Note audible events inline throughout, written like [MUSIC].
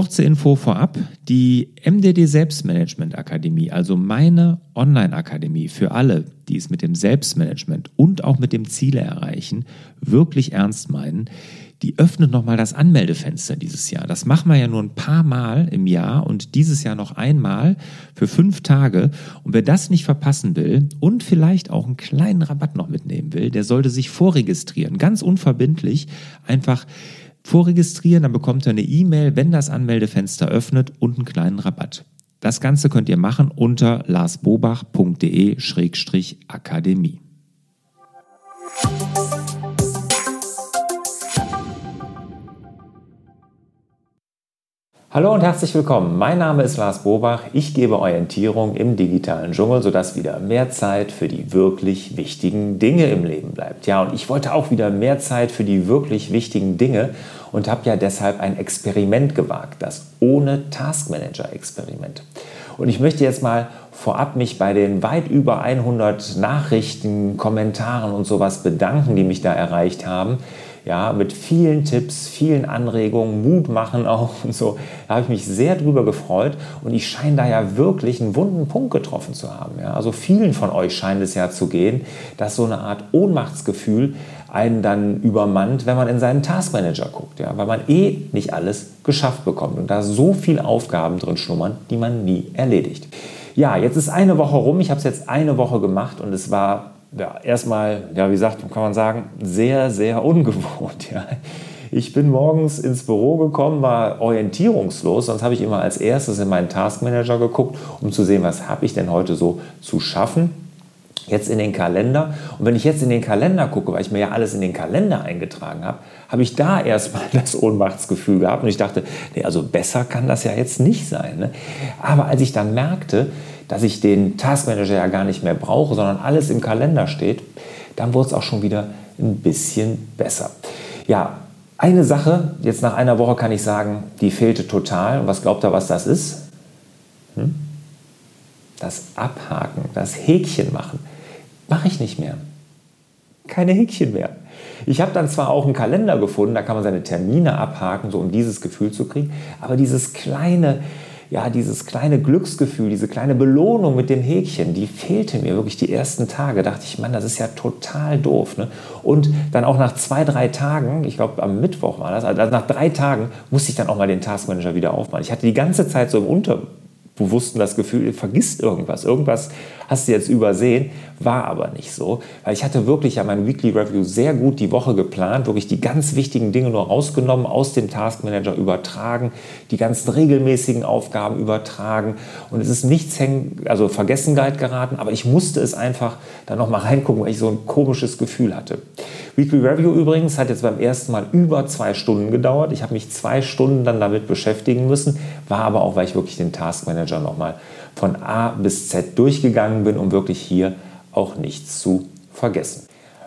Kurze Info vorab. Die MDD Selbstmanagement Akademie, also meine Online-Akademie für alle, die es mit dem Selbstmanagement und auch mit dem Ziele erreichen, wirklich ernst meinen, die öffnet nochmal das Anmeldefenster dieses Jahr. Das machen wir ja nur ein paar Mal im Jahr und dieses Jahr noch einmal für fünf Tage. Und wer das nicht verpassen will und vielleicht auch einen kleinen Rabatt noch mitnehmen will, der sollte sich vorregistrieren. Ganz unverbindlich. Einfach vorregistrieren, dann bekommt ihr eine E-Mail, wenn das Anmeldefenster öffnet und einen kleinen Rabatt. Das Ganze könnt ihr machen unter larsbobach.de-akademie. Hallo und herzlich willkommen. Mein Name ist Lars Bobach. Ich gebe Orientierung im digitalen Dschungel, sodass wieder mehr Zeit für die wirklich wichtigen Dinge im Leben bleibt. Ja, und ich wollte auch wieder mehr Zeit für die wirklich wichtigen Dinge und habe ja deshalb ein Experiment gewagt, das ohne Taskmanager Experiment. Und ich möchte jetzt mal vorab mich bei den weit über 100 Nachrichten, Kommentaren und sowas bedanken, die mich da erreicht haben ja, mit vielen Tipps, vielen Anregungen, Mut machen auch und so. Da habe ich mich sehr drüber gefreut und ich scheine da ja wirklich einen wunden Punkt getroffen zu haben. Ja. Also vielen von euch scheint es ja zu gehen, dass so eine Art Ohnmachtsgefühl einen dann übermannt, wenn man in seinen Taskmanager guckt, ja, weil man eh nicht alles geschafft bekommt und da so viele Aufgaben drin schlummern, die man nie erledigt. Ja, jetzt ist eine Woche rum, ich habe es jetzt eine Woche gemacht und es war ja, erstmal, ja, wie sagt, kann man sagen, sehr, sehr ungewohnt. Ja. Ich bin morgens ins Büro gekommen, war orientierungslos, sonst habe ich immer als erstes in meinen Taskmanager geguckt, um zu sehen, was habe ich denn heute so zu schaffen. Jetzt in den Kalender. Und wenn ich jetzt in den Kalender gucke, weil ich mir ja alles in den Kalender eingetragen habe, habe ich da erstmal [LAUGHS] das Ohnmachtsgefühl gehabt und ich dachte, nee, also besser kann das ja jetzt nicht sein. Ne? Aber als ich dann merkte, dass ich den Taskmanager ja gar nicht mehr brauche, sondern alles im Kalender steht, dann wurde es auch schon wieder ein bisschen besser. Ja, eine Sache, jetzt nach einer Woche kann ich sagen, die fehlte total. Und was glaubt ihr, was das ist? Hm? Das Abhaken, das Häkchen machen. Mache ich nicht mehr. Keine Häkchen mehr. Ich habe dann zwar auch einen Kalender gefunden, da kann man seine Termine abhaken, so um dieses Gefühl zu kriegen, aber dieses kleine, ja, dieses kleine Glücksgefühl, diese kleine Belohnung mit dem Häkchen, die fehlte mir wirklich die ersten Tage. Dachte ich, Mann, das ist ja total doof. Ne? Und dann auch nach zwei, drei Tagen, ich glaube am Mittwoch war das, also nach drei Tagen musste ich dann auch mal den Taskmanager wieder aufmachen. Ich hatte die ganze Zeit so im Unterbewussten das Gefühl, vergisst irgendwas. Irgendwas hast du jetzt übersehen, war aber nicht so, weil ich hatte wirklich ja mein Weekly Review sehr gut die Woche geplant, wirklich die ganz wichtigen Dinge nur rausgenommen, aus dem Taskmanager übertragen, die ganzen regelmäßigen Aufgaben übertragen und es ist nichts hängen, also Vergessenheit geraten, aber ich musste es einfach dann nochmal reingucken, weil ich so ein komisches Gefühl hatte. Weekly Review übrigens hat jetzt beim ersten Mal über zwei Stunden gedauert. Ich habe mich zwei Stunden dann damit beschäftigen müssen, war aber auch, weil ich wirklich den Taskmanager nochmal von A bis Z durchgegangen bin, um wirklich hier auch nichts zu vergessen.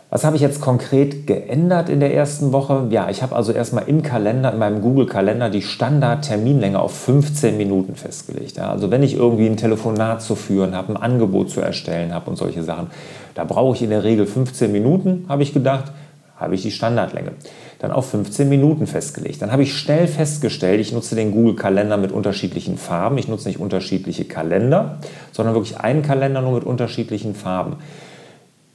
Was habe ich jetzt konkret geändert in der ersten Woche? Ja, ich habe also erstmal im Kalender, in meinem Google-Kalender, die Standard-Terminlänge auf 15 Minuten festgelegt. Ja, also wenn ich irgendwie ein Telefonat zu führen habe, ein Angebot zu erstellen habe und solche Sachen, da brauche ich in der Regel 15 Minuten, habe ich gedacht, habe ich die Standardlänge dann auf 15 Minuten festgelegt. Dann habe ich schnell festgestellt, ich nutze den Google-Kalender mit unterschiedlichen Farben. Ich nutze nicht unterschiedliche Kalender, sondern wirklich einen Kalender nur mit unterschiedlichen Farben.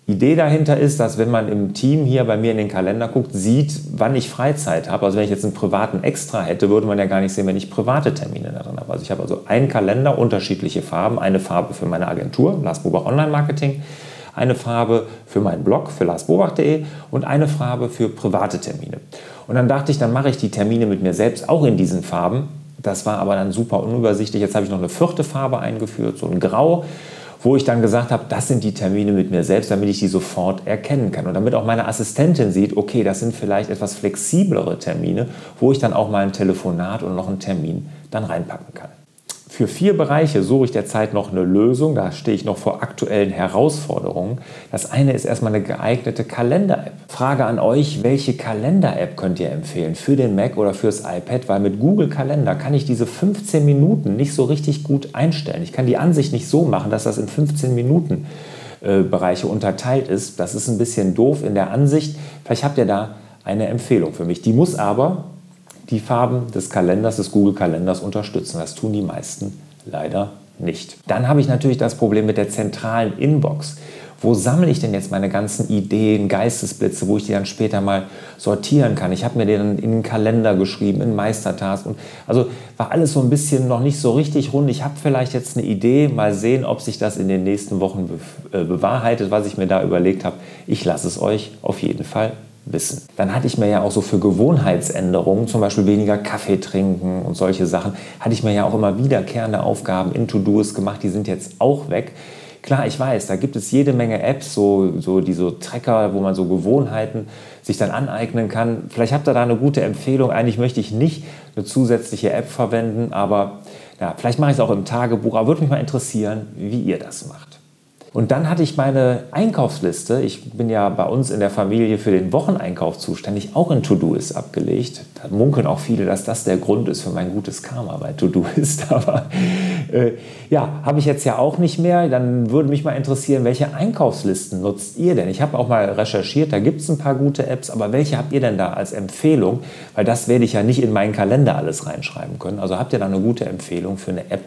Idee dahinter ist, dass wenn man im Team hier bei mir in den Kalender guckt, sieht, wann ich Freizeit habe. Also wenn ich jetzt einen privaten Extra hätte, würde man ja gar nicht sehen, wenn ich private Termine darin habe. Also ich habe also einen Kalender, unterschiedliche Farben, eine Farbe für meine Agentur, Lars Bubach Online Marketing, eine Farbe für meinen Blog, für larsbobach.de und eine Farbe für private Termine. Und dann dachte ich, dann mache ich die Termine mit mir selbst auch in diesen Farben. Das war aber dann super unübersichtlich. Jetzt habe ich noch eine vierte Farbe eingeführt, so ein Grau, wo ich dann gesagt habe, das sind die Termine mit mir selbst, damit ich die sofort erkennen kann. Und damit auch meine Assistentin sieht, okay, das sind vielleicht etwas flexiblere Termine, wo ich dann auch mal ein Telefonat und noch einen Termin dann reinpacken kann. Für vier Bereiche suche ich derzeit noch eine Lösung. Da stehe ich noch vor aktuellen Herausforderungen. Das eine ist erstmal eine geeignete Kalender-App. Frage an euch, welche Kalender-App könnt ihr empfehlen für den Mac oder fürs iPad? Weil mit Google Kalender kann ich diese 15 Minuten nicht so richtig gut einstellen. Ich kann die Ansicht nicht so machen, dass das in 15 Minuten äh, Bereiche unterteilt ist. Das ist ein bisschen doof in der Ansicht. Vielleicht habt ihr da eine Empfehlung für mich. Die muss aber die Farben des Kalenders, des Google-Kalenders unterstützen. Das tun die meisten leider nicht. Dann habe ich natürlich das Problem mit der zentralen Inbox wo sammle ich denn jetzt meine ganzen Ideen, Geistesblitze, wo ich die dann später mal sortieren kann. Ich habe mir den in den Kalender geschrieben, in Meistertask. Und also war alles so ein bisschen noch nicht so richtig rund. Ich habe vielleicht jetzt eine Idee, mal sehen, ob sich das in den nächsten Wochen be äh, bewahrheitet, was ich mir da überlegt habe. Ich lasse es euch auf jeden Fall wissen. Dann hatte ich mir ja auch so für Gewohnheitsänderungen, zum Beispiel weniger Kaffee trinken und solche Sachen, hatte ich mir ja auch immer wiederkehrende Aufgaben in To-Dos gemacht. Die sind jetzt auch weg. Klar, ich weiß, da gibt es jede Menge Apps, so, so die so wo man so Gewohnheiten sich dann aneignen kann. Vielleicht habt ihr da eine gute Empfehlung. Eigentlich möchte ich nicht eine zusätzliche App verwenden, aber ja, vielleicht mache ich es auch im Tagebuch. Aber würde mich mal interessieren, wie ihr das macht. Und dann hatte ich meine Einkaufsliste, ich bin ja bei uns in der Familie für den Wocheneinkauf zuständig, auch in To-Do-Ist abgelegt. Da munkeln auch viele, dass das der Grund ist für mein gutes Karma bei To-Do-Ist. [LAUGHS] Aber äh, ja, habe ich jetzt ja auch nicht mehr. Dann würde mich mal interessieren, welche Einkaufslisten nutzt ihr denn? Ich habe auch mal recherchiert, da gibt es ein paar gute Apps, aber welche habt ihr denn da als Empfehlung? Weil das werde ich ja nicht in meinen Kalender alles reinschreiben können. Also habt ihr da eine gute Empfehlung für eine App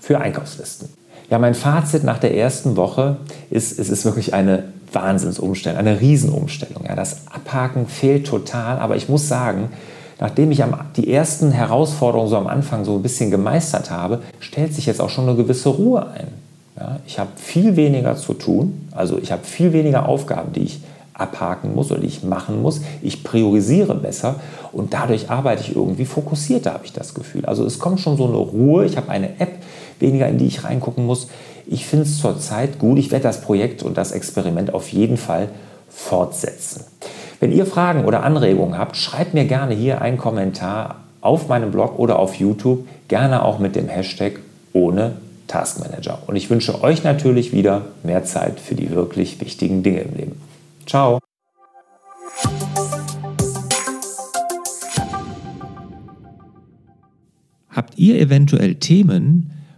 für Einkaufslisten? Ja, mein Fazit nach der ersten Woche ist, es ist wirklich eine Wahnsinnsumstellung, eine Riesenumstellung. Ja, das Abhaken fehlt total, aber ich muss sagen, nachdem ich die ersten Herausforderungen so am Anfang so ein bisschen gemeistert habe, stellt sich jetzt auch schon eine gewisse Ruhe ein. Ja, ich habe viel weniger zu tun, also ich habe viel weniger Aufgaben, die ich abhaken muss oder die ich machen muss. Ich priorisiere besser und dadurch arbeite ich irgendwie fokussierter, habe ich das Gefühl. Also es kommt schon so eine Ruhe. Ich habe eine App, weniger in die ich reingucken muss. Ich finde es zurzeit gut. Ich werde das Projekt und das Experiment auf jeden Fall fortsetzen. Wenn ihr Fragen oder Anregungen habt, schreibt mir gerne hier einen Kommentar auf meinem Blog oder auf YouTube, gerne auch mit dem Hashtag ohne Taskmanager. Und ich wünsche euch natürlich wieder mehr Zeit für die wirklich wichtigen Dinge im Leben. Ciao! Habt ihr eventuell Themen,